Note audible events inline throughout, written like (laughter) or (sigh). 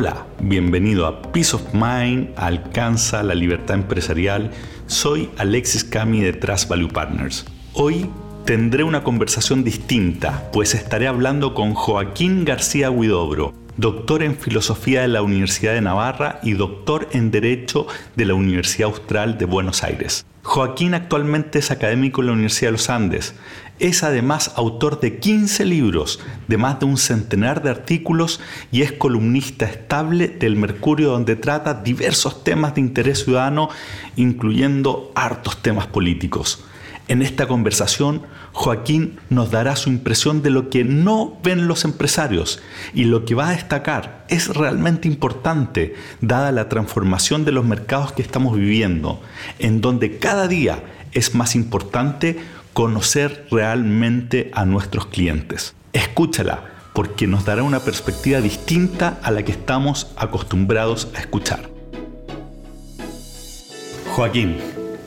Hola, bienvenido a Peace of Mind, Alcanza la Libertad Empresarial. Soy Alexis Cami de Trust Value Partners. Hoy tendré una conversación distinta, pues estaré hablando con Joaquín García Huidobro, doctor en Filosofía de la Universidad de Navarra y doctor en Derecho de la Universidad Austral de Buenos Aires. Joaquín actualmente es académico en la Universidad de los Andes. Es además autor de 15 libros, de más de un centenar de artículos y es columnista estable del Mercurio donde trata diversos temas de interés ciudadano, incluyendo hartos temas políticos. En esta conversación, Joaquín nos dará su impresión de lo que no ven los empresarios y lo que va a destacar es realmente importante dada la transformación de los mercados que estamos viviendo, en donde cada día es más importante conocer realmente a nuestros clientes. Escúchala porque nos dará una perspectiva distinta a la que estamos acostumbrados a escuchar. Joaquín,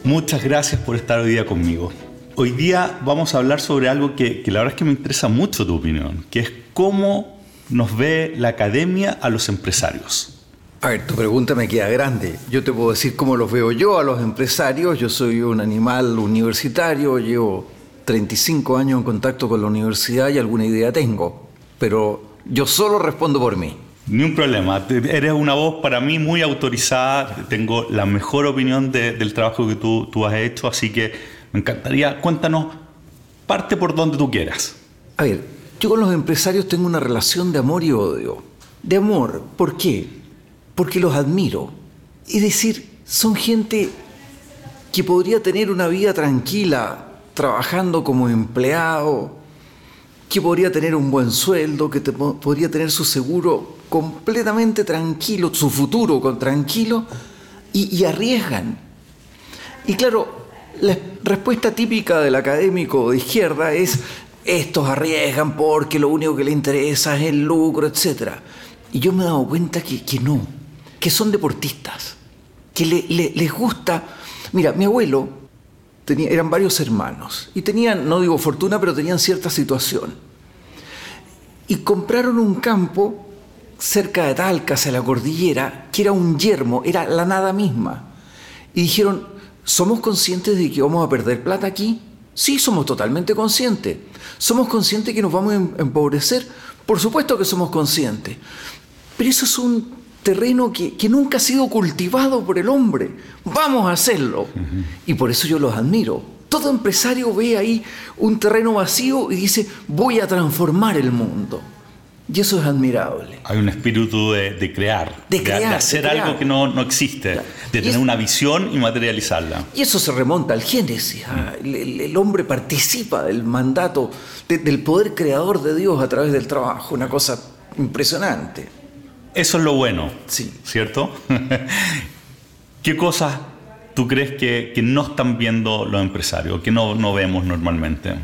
muchas gracias por estar hoy día conmigo. Hoy día vamos a hablar sobre algo que, que, la verdad es que me interesa mucho tu opinión, que es cómo nos ve la academia a los empresarios. A ver, tu pregunta me queda grande. Yo te puedo decir cómo los veo yo a los empresarios. Yo soy un animal universitario, llevo 35 años en contacto con la universidad y alguna idea tengo, pero yo solo respondo por mí. Ni un problema. Eres una voz para mí muy autorizada. Tengo la mejor opinión de, del trabajo que tú, tú has hecho, así que me encantaría, cuéntanos, parte por donde tú quieras. A ver, yo con los empresarios tengo una relación de amor y odio. De amor, ¿por qué? porque los admiro. Es decir, son gente que podría tener una vida tranquila trabajando como empleado, que podría tener un buen sueldo, que podría tener su seguro completamente tranquilo, su futuro con tranquilo, y, arriesgan. Y claro, la respuesta típica del académico de izquierda es, estos arriesgan porque lo único que les interesa es el lucro, etc. Y yo me he dado cuenta que, no que son deportistas, que les gusta... Mira, mi abuelo tenía, eran varios hermanos y tenían, no digo fortuna, pero tenían cierta situación. Y compraron un campo cerca de Talca, hacia la cordillera, que era un yermo, era la nada misma. Y dijeron, ¿somos conscientes de que vamos a perder plata aquí? Sí, somos totalmente conscientes. ¿Somos conscientes que nos vamos a em-, empobrecer? Por supuesto que somos conscientes. Pero eso es un terreno que, nunca ha sido cultivado por el hombre. Vamos a hacerlo. Y por eso yo los admiro. Todo empresario ve ahí un terreno vacío y dice, voy a transformar el mundo. Y eso es admirable. Hay un espíritu de, crear, de, hacer algo que no, existe, de tener una visión y materializarla. Y eso se remonta al Génesis. ¿ah? El, hombre participa del mandato, del poder creador de Dios a través del trabajo, una cosa impresionante. Eso es lo bueno, sí. ¿cierto? (laughs) ¿Qué cosas tú crees que, no están viendo los empresarios, que no, no vemos normalmente?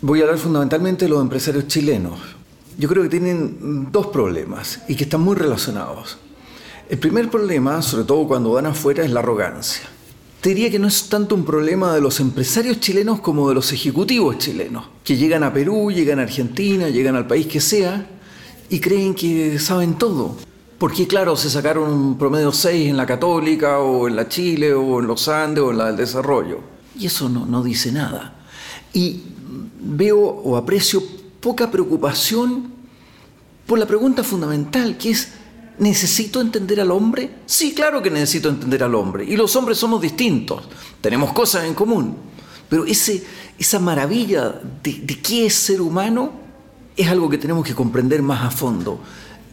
Voy a hablar fundamentalmente de los empresarios chilenos. Yo creo que tienen dos problemas y que están muy relacionados. El primer problema, sobre todo cuando van afuera, es la arrogancia. Te diría que no es tanto un problema de los empresarios chilenos como de los ejecutivos chilenos, que llegan a Perú, llegan a Argentina, llegan al país que sea y creen que saben todo. Porque claro, se sacaron un promedio 6 en la Católica o en la Chile o en los Andes o en la del Desarrollo. Y eso no, no dice nada. Y veo o aprecio poca preocupación por la pregunta fundamental, que es, ¿necesito entender al hombre? Sí, claro que necesito entender al hombre. Y los hombres somos distintos, tenemos cosas en común. Pero ese, esa maravilla de, de qué es ser humano es algo que tenemos que comprender más a fondo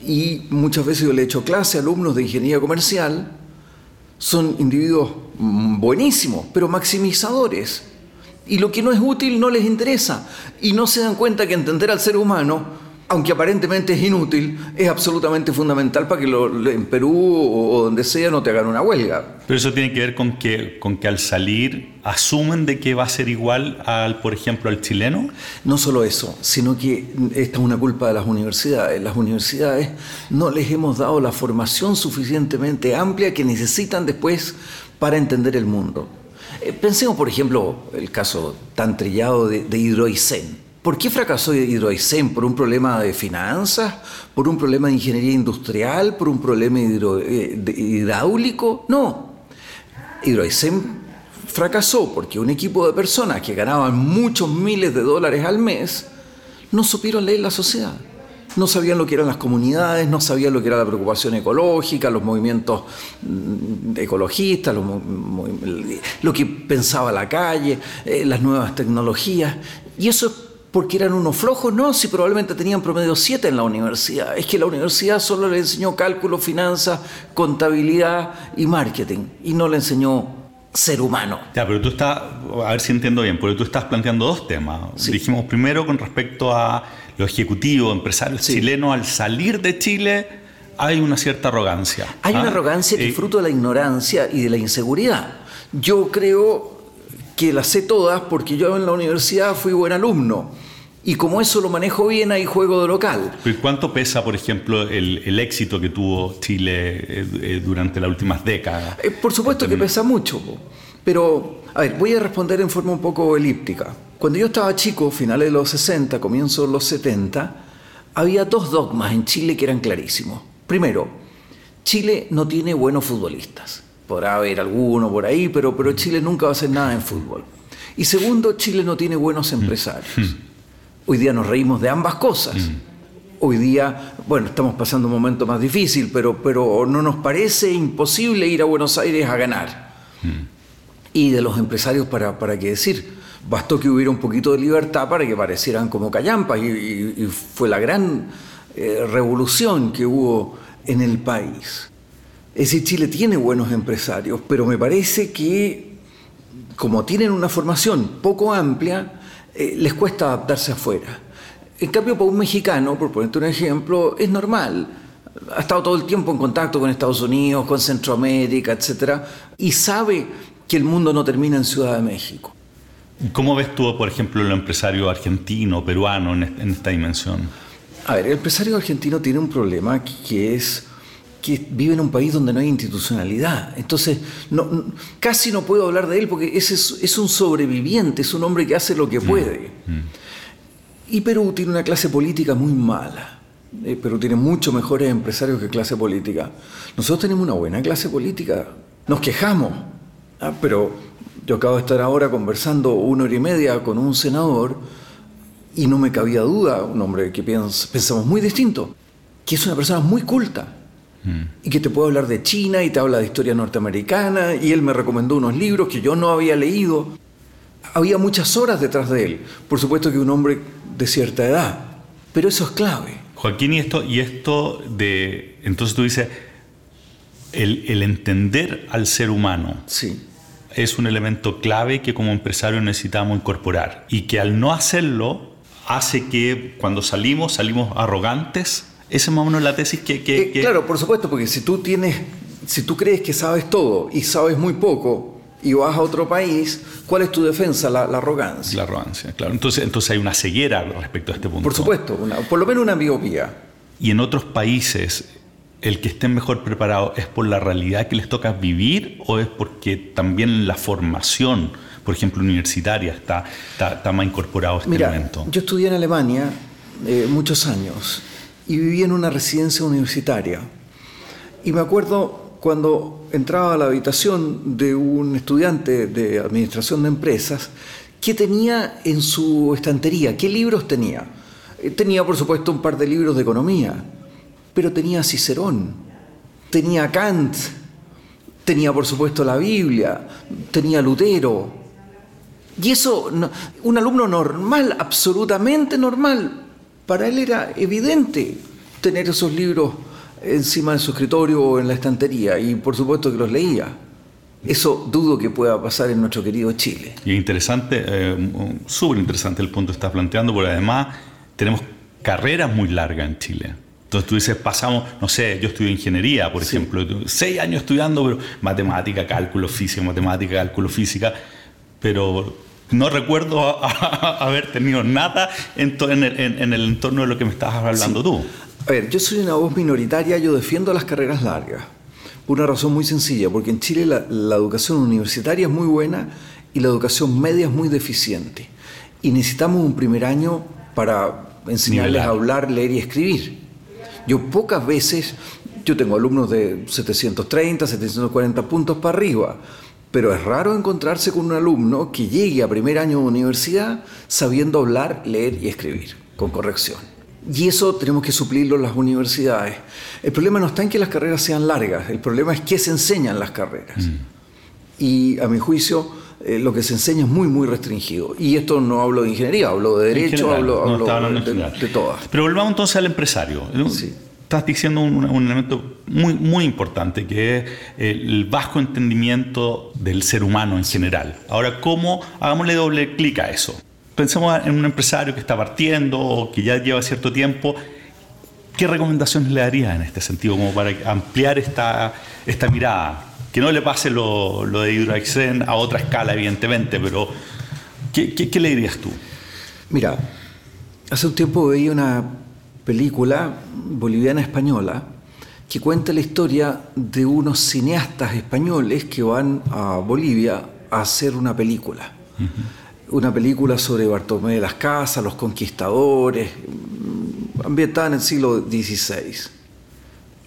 y muchas veces yo le he hecho clase a alumnos de ingeniería comercial, son individuos buenísimos, pero maximizadores. Y lo que no es útil no les interesa. Y no se dan cuenta que entender al ser humano aunque aparentemente es inútil, es absolutamente fundamental para que en Perú o, donde sea no te hagan una huelga. Pero eso tiene que ver con que, con que al salir asumen de que va a ser igual al, por ejemplo, al chileno. No solo eso, sino que esta es una culpa de las universidades. Las universidades no les hemos dado la formación suficientemente amplia que necesitan después para entender el mundo. Eh, pensemos, por ejemplo, el caso tan trillado de, de ¿Por qué fracasó Hidroaicén? ¿Por un problema de finanzas? ¿Por un problema de ingeniería industrial? ¿Por un problema eh, hidráulico? No. Hidroaicén fracasó porque un equipo de personas que ganaban muchos miles de dólares al mes no supieron leer la sociedad no sabían lo que eran las comunidades, no sabían lo que era la preocupación ecológica, los movimientos mm, ecologistas, lo que pensaba la calle, eh, las nuevas tecnologías. Y eso porque eran unos flojos, no, si probablemente tenían promedio 7 en la universidad. Es que la universidad solo le enseñó cálculo, finanzas, contabilidad y marketing, y no le enseñó ser humano. Ya, pero tú estás, a ver si entiendo bien, porque tú estás planteando dos temas. Dijimos primero con respecto a los ejecutivos, empresarios chilenos, al salir de Chile, hay una cierta arrogancia. Hay una ¿ah? arrogancia que es fruto de la ignorancia y de la inseguridad. Yo creo que las sé todas porque yo en la universidad fui buen alumno. Y como eso lo manejo bien, hay juego de local. ¿Y cuánto pesa, por ejemplo, el, éxito que tuvo Chile eh, eh, durante las últimas décadas? Eh, por supuesto que pesa mucho, pero, a ver, voy a responder en forma un poco elíptica. Cuando yo estaba chico, finales de los 60, comienzos de los 70, había dos dogmas en Chile que eran clarísimos. Primero, Chile no tiene buenos futbolistas. Podrá haber alguno por ahí, pero, pero Chile nunca va a hacer nada en fútbol. Y segundo, Chile no tiene buenos empresarios. Mm. Hoy día nos reímos de ambas cosas. Mm. Hoy día, bueno, estamos pasando un momento más difícil, pero, pero no nos parece imposible ir a Buenos Aires a ganar. Mm. Y de los empresarios, ¿para, para qué decir? Bastó que hubiera un poquito de libertad para que parecieran como callampas y, fue la gran eh, revolución que hubo en el país. Es decir, Chile tiene buenos empresarios, pero me parece que como tienen una formación poco amplia, eh, les cuesta adaptarse afuera. En cambio, para un mexicano, por ponerte un ejemplo, es normal. Ha estado todo el tiempo en contacto con Estados Unidos, con Centroamérica, etc. Y sabe que el mundo no termina en Ciudad de México. ¿Cómo ves tú, por ejemplo, el empresario argentino, peruano en esta dimensión? A ver, el empresario argentino tiene un problema que es que vive en un país donde no hay institucionalidad. Entonces, no, casi no puedo hablar de él porque ese es, un sobreviviente, es un hombre que hace lo que mm, puede. Mm. Y Perú tiene una clase política muy mala. Eh, Perú tiene mucho mejores empresarios que clase política. Nosotros tenemos una buena clase política. Nos quejamos, ¿ah? pero yo acabo de estar ahora conversando una hora y media con un senador y no me cabía duda, un hombre que pensamos muy distinto, que es una persona muy culta mm. y que te puede hablar de China y te habla de historia norteamericana y él me recomendó unos libros que yo no había leído. Había muchas horas detrás de él, por supuesto que un hombre de cierta edad, pero eso es clave. Joaquín, y esto, y esto de, entonces tú dices, el, el entender al ser humano. Sí es un elemento clave que como empresario necesitamos incorporar y que al no hacerlo hace que cuando salimos salimos arrogantes. Esa es más o menos la tesis que... Eh, claro, por supuesto, porque si tú tienes, si tú crees que sabes todo y sabes muy poco y vas a otro país, ¿cuál es tu defensa? La, arrogancia. La arrogancia, claro. Entonces, entonces hay una ceguera respecto a este punto. Por supuesto, por lo menos una miopía. Y en otros países el que estén mejor preparados es por la realidad que les toca vivir o es porque también la formación, por ejemplo, universitaria, está, está, más incorporado a este Mira, Yo estudié en Alemania eh, muchos años y viví en una residencia universitaria. Y me acuerdo cuando entraba a la habitación de un estudiante de administración de empresas, ¿qué tenía en su estantería? ¿Qué libros tenía? Eh, tenía, por supuesto, un par de libros de economía pero tenía Cicerón, tenía Kant, tenía por supuesto la Biblia, tenía Lutero. Y eso, un alumno normal, absolutamente normal, para él era evidente tener esos libros encima de su escritorio o en la estantería, y por supuesto que los leía. Eso dudo que pueda pasar en nuestro querido Chile. Y interesante, eh, súper interesante el punto que estás planteando, porque además tenemos carreras muy largas en Chile. Entonces tú dices, pasamos, no sé, yo estudio ingeniería, por ejemplo, seis años estudiando pero matemática, cálculo, física, matemática, cálculo, física, pero no recuerdo haber tenido nada en, el, entorno de lo que me estabas hablando tú. A ver, yo soy una voz minoritaria, yo defiendo las carreras largas, por una razón muy sencilla, porque en Chile la, la educación universitaria es muy buena y la educación media es muy deficiente. y necesitamos un primer año para enseñarles Nivelar. a hablar, leer y escribir. Yo pocas veces, yo tengo alumnos de 730, 740 puntos para arriba, pero es raro encontrarse con un alumno que llegue a primer año de universidad sabiendo hablar, leer y escribir, con corrección. Y eso tenemos que suplirlo en las universidades. El problema no está en que las carreras sean largas, el problema es qué se enseñan las carreras. Y a mi juicio, eh, lo que se enseña es muy, muy restringido. Y esto no hablo de ingeniería, hablo de derecho, general, hablo, hablando de, de todas. Pero volvamos entonces al empresario. Sí. Estás diciendo un, un elemento muy, muy importante, que es el bajo entendimiento del ser humano en general. Ahora, ¿cómo? Hagámosle doble clic a eso. Pensemos en un empresario que está partiendo o que ya lleva cierto tiempo. ¿Qué recomendaciones le darías en este sentido, como para ampliar esta, esta mirada? Que no le pase lo, lo de Hydroxen a otra escala, evidentemente, pero ¿qué, qué, qué le dirías tú? Mira, hace un tiempo veía una película boliviana española que cuenta la historia de unos cineastas españoles que van a Bolivia a hacer una película. Una película sobre Bartolomé de las Casas, los conquistadores, ambientada en el siglo XVI.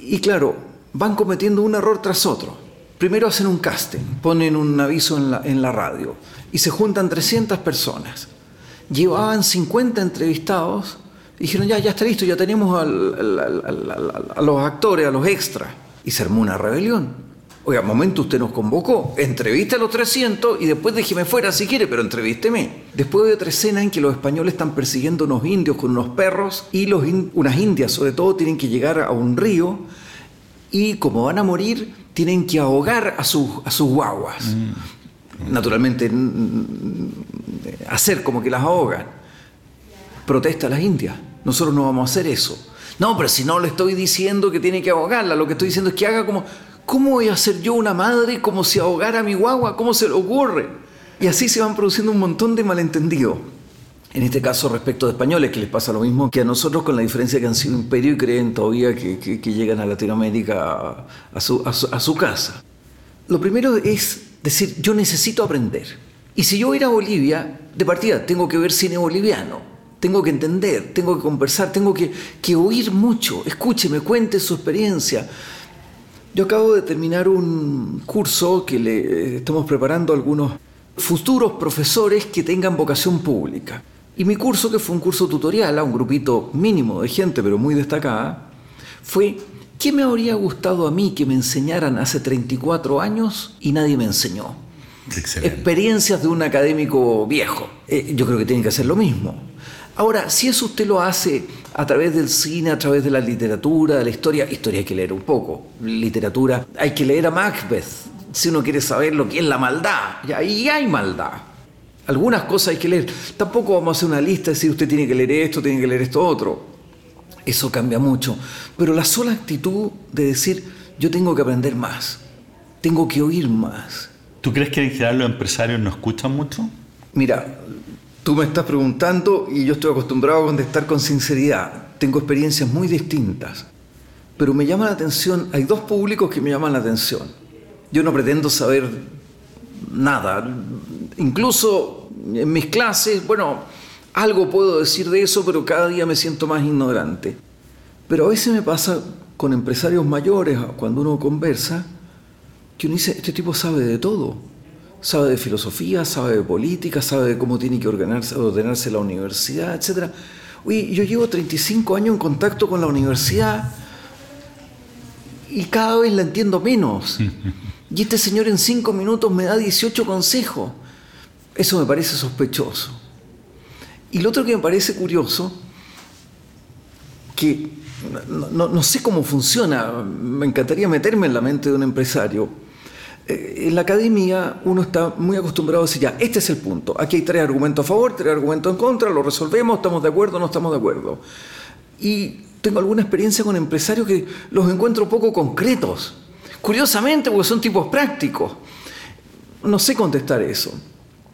Y claro, van cometiendo un error tras otro. Primero hacen un casting, ponen un aviso en la, radio y se juntan 300 personas. Llevaban 50 entrevistados y dijeron, ya, ya está listo, ya tenemos a los actores, a los extras. Y se armó una rebelión. Oiga, momento usted nos convocó, entrevista a los 300 y después déjeme fuera si quiere, pero entrevísteme. Después de otra escena en que los españoles están persiguiendo unos indios con unos perros y unas indias sobre todo tienen que llegar a un río y como van a morir tienen que ahogar a sus, a sus guaguas. Naturalmente mm, hacer como que las ahogan. Protesta a las indias. Nosotros no vamos a hacer eso. No, pero si no le estoy diciendo que tiene que ahogarla, lo que estoy diciendo es que haga como... ¿Cómo voy a ser yo una madre como si ahogara a mi guagua? ¿Cómo se le ocurre? Y así se van produciendo un montón de malentendidos. En este caso respecto de españoles, que les pasa lo mismo que a nosotros con la diferencia que han sido imperio y creen todavía que, llegan a Latinoamérica a, su, casa. Lo primero es decir, yo necesito aprender. Y si yo voy a Bolivia, de partida tengo que ver cine boliviano, tengo que entender, tengo que conversar, tengo que, que oír mucho. Escúcheme, cuente su experiencia. Yo acabo de terminar un curso que le eh, estamos preparando a algunos futuros profesores que tengan vocación pública. Y mi curso, que fue un curso tutorial a un grupito mínimo de gente, pero muy destacada, fue ¿qué me habría gustado a mí que me enseñaran hace 34 años y nadie me enseñó? Excelente. Experiencias de un académico viejo. Eh, yo creo que tienen que hacer lo mismo. Ahora, si eso usted lo hace a través del cine, a través de la literatura, de la historia, historia hay que leer un poco, literatura, hay que leer a Macbeth, si uno quiere saber lo que es la maldad, y ahí hay maldad. Algunas cosas hay que leer. Tampoco vamos a hacer una lista y decir usted tiene que leer esto, tiene que leer esto otro. Eso cambia mucho. Pero la sola actitud de decir yo tengo que aprender más, tengo que oír más, ¿Tú crees que en general los empresarios no escuchan mucho? Mira, tú me estás preguntando y yo estoy acostumbrado a contestar con sinceridad. Tengo experiencias muy distintas. Pero me llama la atención, hay dos públicos que me llaman la atención. Yo no pretendo saber nada. Incluso en mis clases, bueno, algo puedo decir de eso, pero cada día me siento más ignorante. Pero a veces me pasa con empresarios mayores, cuando uno conversa, que uno dice, este tipo sabe de todo. Sabe de filosofía, sabe de política, sabe de cómo tiene que ordenarse, ordenarse la universidad, etc. Oye, yo llevo 35 años en contacto con la universidad y cada vez la entiendo menos. (laughs) Y este señor en 5 minutos me da 18 consejos. Eso me parece sospechoso. Y lo otro que me parece curioso, que no, sé cómo funciona, me encantaría meterme en la mente de un empresario. Eh, En la academia uno está muy acostumbrado a decir, ya, este es el punto, aquí hay tres argumentos a favor, tres argumentos en contra, lo resolvemos, estamos de acuerdo, no estamos de acuerdo. Y tengo alguna experiencia con empresarios que los encuentro poco concretos. Curiosamente, porque son tipos prácticos. No sé contestar eso.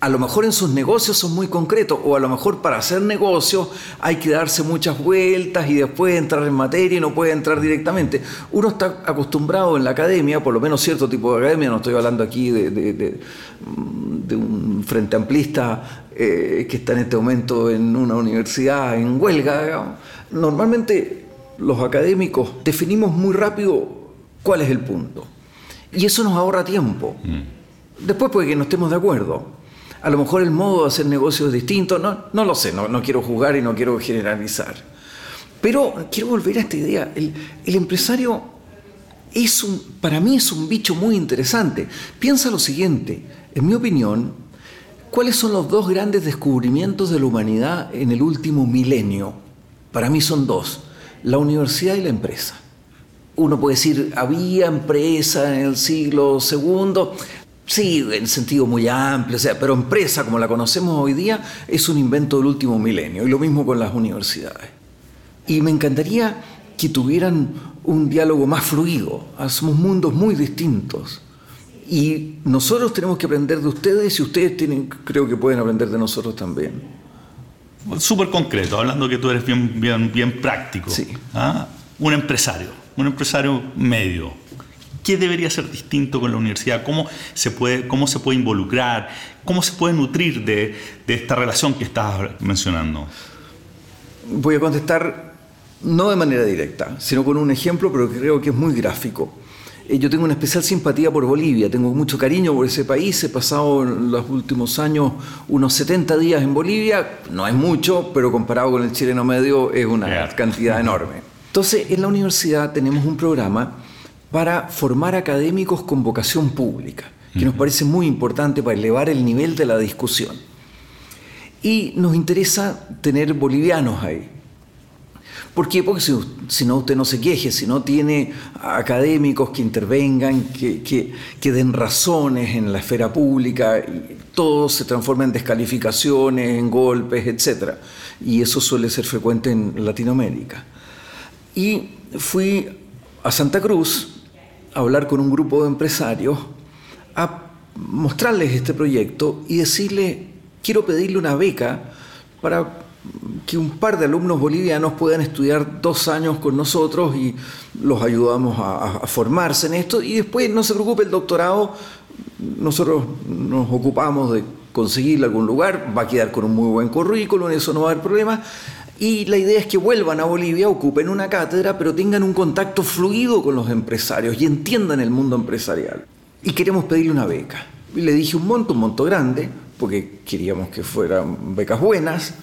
A lo mejor en sus negocios son muy concretos o a lo mejor para hacer negocios hay que darse muchas vueltas y después entrar en materia y no puede entrar directamente. Uno está acostumbrado en la academia, por lo menos cierto tipo de academia, no estoy hablando aquí de, un frente amplista eh, que está en este momento en una universidad en huelga. Normalmente los académicos definimos muy rápido cuál es el punto. Y eso nos ahorra tiempo. Mm. Después puede que no estemos de acuerdo a lo mejor el modo de hacer negocios es distinto, no, no lo sé, no, quiero juzgar y no quiero generalizar. Pero quiero volver a esta idea. El, empresario es un, para mí es un bicho muy interesante. Piensa lo siguiente, en mi opinión, ¿cuáles son los dos grandes descubrimientos de la humanidad en el último milenio? Para mí son dos, la universidad y la empresa. Uno puede decir, había empresa en el siglo segundo, Sí, en sentido muy amplio, o sea, pero empresa como la conocemos hoy día es un invento del último milenio y lo mismo con las universidades. Y me encantaría que tuvieran un diálogo más fluido, somos mundos muy distintos. Y nosotros tenemos que aprender de ustedes y ustedes tienen, creo que pueden aprender de nosotros también. Súper concreto, hablando que tú eres bien, bien, bien práctico. Sí. ¿Ah? Un empresario, un empresario medio, ¿Qué debería ser distinto con la universidad? ¿Cómo se puede, cómo se puede involucrar? ¿Cómo se puede nutrir de, esta relación que estás mencionando? Voy a contestar no de manera directa, sino con un ejemplo, pero que creo que es muy gráfico. Eh, yo tengo una especial simpatía por Bolivia, tengo mucho cariño por ese país, he pasado en los últimos años unos 70 días en Bolivia, no es mucho, pero comparado con el chileno medio es una cantidad enorme. Entonces, en la universidad tenemos un programa para formar académicos con vocación pública, que nos parece muy importante para elevar el nivel de la discusión. Y nos interesa tener bolivianos ahí. ¿Por qué? Porque si, no usted no se queje, si no tiene académicos que intervengan, que, que, den razones en la esfera pública, todo se transforma en descalificaciones, en golpes, etc. Y eso suele ser frecuente en Latinoamérica. Y fui a Santa Cruz hablar con un grupo de empresarios, a mostrarles este proyecto y decirle, quiero pedirle una beca para que un par de alumnos bolivianos puedan estudiar dos años con nosotros y los ayudamos a, formarse en esto y después no se preocupe el doctorado, nosotros nos ocupamos de conseguirle algún lugar, va a quedar con un muy buen currículum, eso no va a haber problema, y la idea es que vuelvan a Bolivia, ocupen una cátedra, pero tengan un contacto fluido con los empresarios y entiendan el mundo empresarial. Y queremos pedirle una beca. Y le dije un monto, un monto grande, porque queríamos que fueran becas buenas.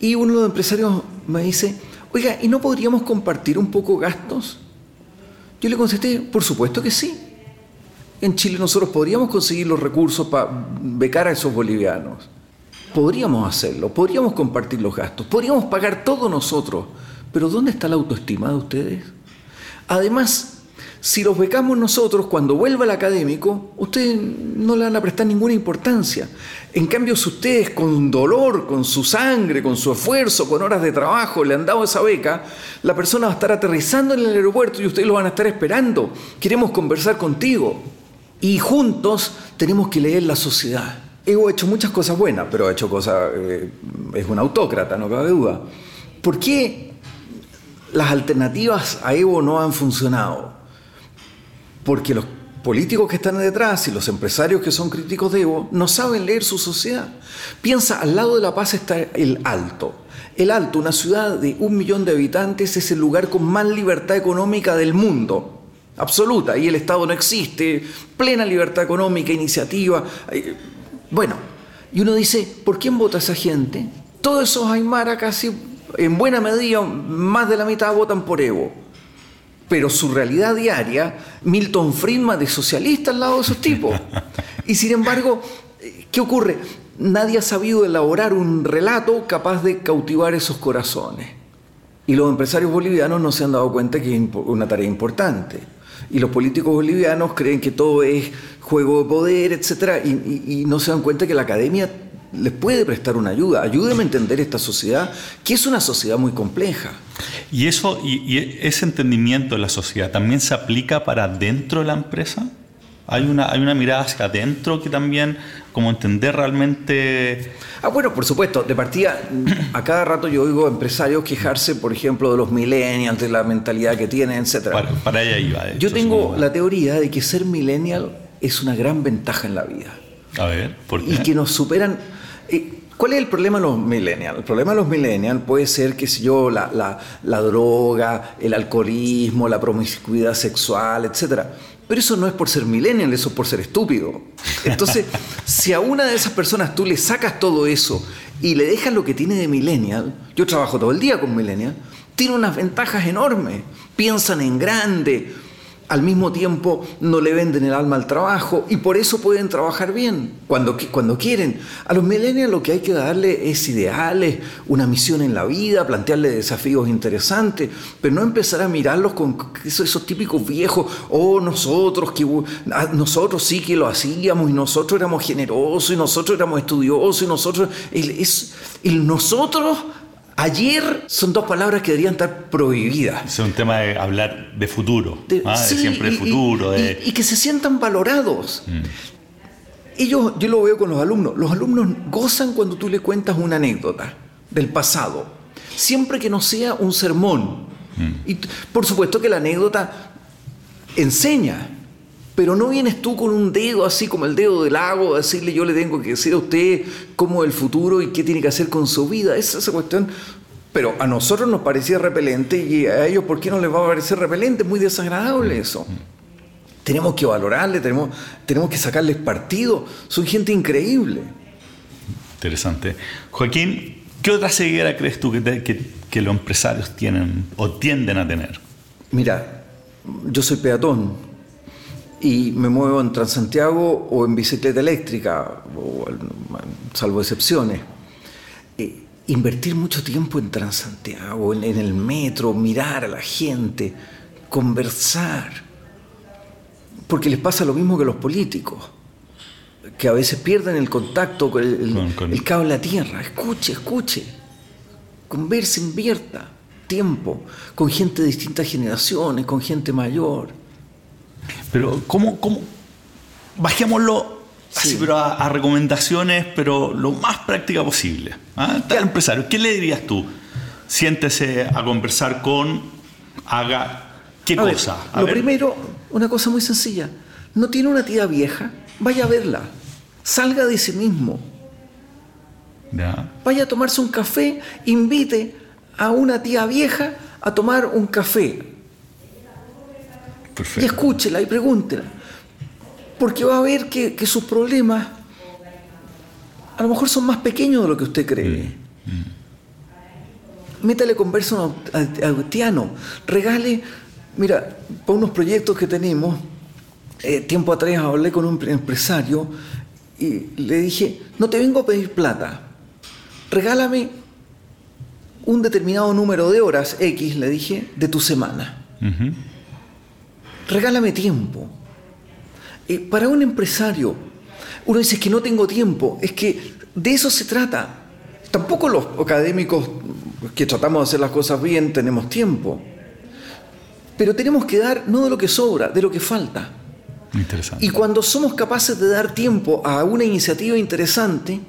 Y uno de los empresarios me dice, oiga, ¿y no podríamos compartir un poco gastos? Yo le contesté, por supuesto que sí. En Chile nosotros podríamos conseguir los recursos para becar a esos bolivianos. Podríamos hacerlo, podríamos compartir los gastos, podríamos pagar todo nosotros, pero ¿dónde está la autoestima de ustedes? Además, si los becamos nosotros, cuando vuelva el académico, ustedes no le van a prestar ninguna importancia. En cambio, si ustedes con dolor, con su sangre, con su esfuerzo, con horas de trabajo le han dado esa beca, la persona va a estar aterrizando en el aeropuerto y ustedes lo van a estar esperando. Queremos conversar contigo. Y juntos tenemos que leer la sociedad. Evo ha hecho muchas cosas buenas, pero ha hecho cosas. Eh, es un autócrata, no cabe duda. ¿Por qué las alternativas a Evo no han funcionado? Porque los políticos que están detrás y los empresarios que son críticos de Evo no saben leer su sociedad. Piensa, al lado de La Paz está el Alto. El Alto, una ciudad de un millón de habitantes, es el lugar con más libertad económica del mundo. Absoluta. Y el Estado no existe. Plena libertad económica, iniciativa. Bueno, y uno dice, ¿por quién vota esa gente? Todos esos Aymara casi, en buena medida, más de la mitad votan por Evo. Pero su realidad diaria, Milton Friedman de socialista al lado de esos tipos. Y sin embargo, ¿qué ocurre? Nadie ha sabido elaborar un relato capaz de cautivar esos corazones. Y los empresarios bolivianos no se han dado cuenta que es una tarea importante y los políticos bolivianos creen que todo es juego de poder, etcétera, y, no se dan cuenta que la academia les puede prestar una ayuda. Ayúdeme a entender esta sociedad, que es una sociedad muy compleja. ¿Y eso y, ese entendimiento de la sociedad también se aplica para dentro de la empresa? ¿Hay una, ¿Hay una mirada hacia adentro que también como entender realmente... Ah, bueno, por supuesto, de partida, a cada rato yo oigo empresarios quejarse, por ejemplo, de los millennials, de la mentalidad que tienen, etc. Para, allá iba. yo tengo la teoría de que ser millennial es una gran ventaja en la vida. A ver, ¿por qué? Y que nos superan... Eh, ¿Cuál es el problema de los millennials? El problema de los millennials puede ser, qué sé yo, la, la, la droga, el alcoholismo, la promiscuidad sexual, etc. Pero eso no es por ser millennial, eso es por ser estúpido. Entonces, (laughs) si a una de esas personas tú le sacas todo eso y le dejas lo que tiene de millennial, yo trabajo todo el día con millennial, tiene unas ventajas enormes. Piensan en grande, al mismo tiempo no le venden el alma al trabajo y por eso pueden trabajar bien cuando, cuando quieren. A los millennials lo que hay que darle es ideales, una misión en la vida, plantearle desafíos interesantes, pero no empezar a mirarlos con esos, típicos viejos, oh, nosotros, que, ah, nosotros sí que lo hacíamos y nosotros éramos generosos y nosotros éramos estudiosos y nosotros, el nosotros Ayer son dos palabras que deberían estar prohibidas. Es un tema de hablar de futuro, de, ¿ah? siempre de futuro. Y, que se sientan valorados. Mm. Ellos, yo lo veo con los alumnos, los alumnos gozan cuando tú le cuentas una anécdota del pasado, siempre que no sea un sermón. Mm. Y por supuesto que la anécdota enseña, pero no vienes tú con un dedo así como el dedo del lago a decirle yo le tengo que decir a usted cómo es el futuro y qué tiene que hacer con su vida. Esa, esa cuestión. Pero a nosotros nos parecía repelente y a ellos, ¿por qué no les va a parecer repelente? Es muy desagradable eso. Tenemos que valorarle, tenemos, tenemos que sacarles partido. Son gente increíble. Interesante. Joaquín, ¿qué otra ceguera crees tú que, que los empresarios tienen o tienden a tener? Mira, yo soy peatón y me muevo en Transantiago o en bicicleta eléctrica, o, salvo excepciones. Eh, invertir mucho tiempo en Transantiago, en, en el metro, mirar a la gente, conversar, porque les pasa lo mismo que a los políticos, que a veces pierden el contacto con el, el cable a tierra. Escuche, escuche, converse, invierta tiempo con gente de distintas generaciones, con gente mayor pero, ¿cómo, cómo? Bajémoslo así, pero a, recomendaciones, pero lo más práctica posible. ¿ah? empresario, ¿qué le dirías tú? Siéntese a conversar con, haga, ¿qué cosa? lo primero, una cosa muy sencilla. No tiene una tía vieja, vaya a verla. Salga de sí mismo. Vaya a tomarse un café, invite a una tía vieja a tomar un café y escúchela y pregúntela. Porque va a ver que, sus problemas a lo mejor son más pequeños de lo que usted cree. Mm, mm. Métale conversa a Agutiano. Regale, mira, para unos proyectos que tenemos, eh, tiempo atrás hablé con un empresario y le dije, no te vengo a pedir plata, regálame un determinado número de horas X, le dije, de tu semana regálame tiempo. Eh, para un empresario, uno dice que no tengo tiempo, es que de eso se trata. Tampoco los académicos que tratamos de hacer las cosas bien tenemos tiempo. Pero tenemos que dar no de lo que sobra, de lo que falta. Interesante. Y cuando somos capaces de dar tiempo a una iniciativa interesante,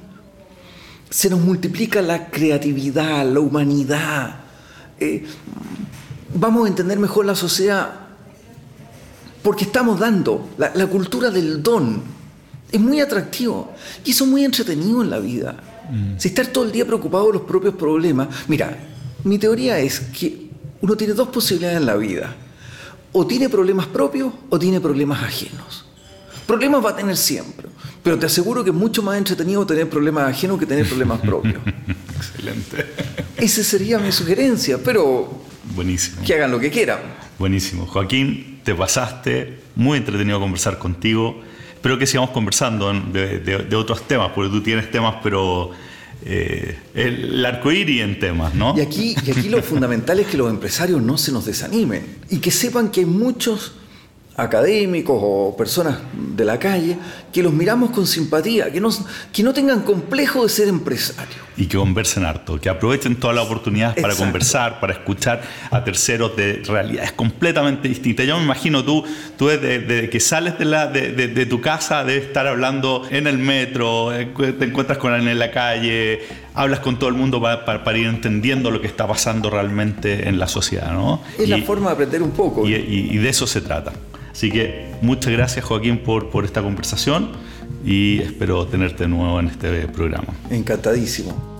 se nos multiplica la creatividad, la humanidad. Eh, vamos a entender mejor la sociedad porque estamos dando la, cultura del don. Es muy atractivo y eso es muy entretenido en la vida. Mm. Si estar todo el día preocupado de los propios problemas. Mira, mi teoría es que uno tiene dos posibilidades en la vida. O tiene problemas propios o tiene problemas ajenos. Problemas va a tener siempre, pero te aseguro que es mucho más entretenido tener problemas ajenos que tener problemas propios. (laughs) Excelente. Esa sería mi sugerencia, pero Buenísimo. que hagan lo que quieran. Buenísimo. Joaquín, te pasaste, muy entretenido conversar contigo. Espero que sigamos conversando de, otros temas, porque tú tienes temas, pero eh, el, arco arcoíris en temas, ¿no? Y aquí, y aquí lo fundamental es que los empresarios no se nos desanimen y que sepan que hay muchos académicos o personas de la calle, que los miramos con simpatía, que no, que no tengan complejo de ser empresarios. Y que conversen harto, que aprovechen todas las oportunidades para conversar, para escuchar a terceros de realidades completamente distintas. Yo me imagino tú, tú desde, que sales de, la, de, tu casa, debes estar hablando en el metro, te encuentras con alguien en la calle, hablas con todo el mundo para, ir entendiendo lo que está pasando realmente en la sociedad. ¿no? Es la forma de aprender un poco. y de eso se trata. Así que muchas gracias Joaquín por, por esta conversación y espero tenerte de nuevo en este programa. Encantadísimo.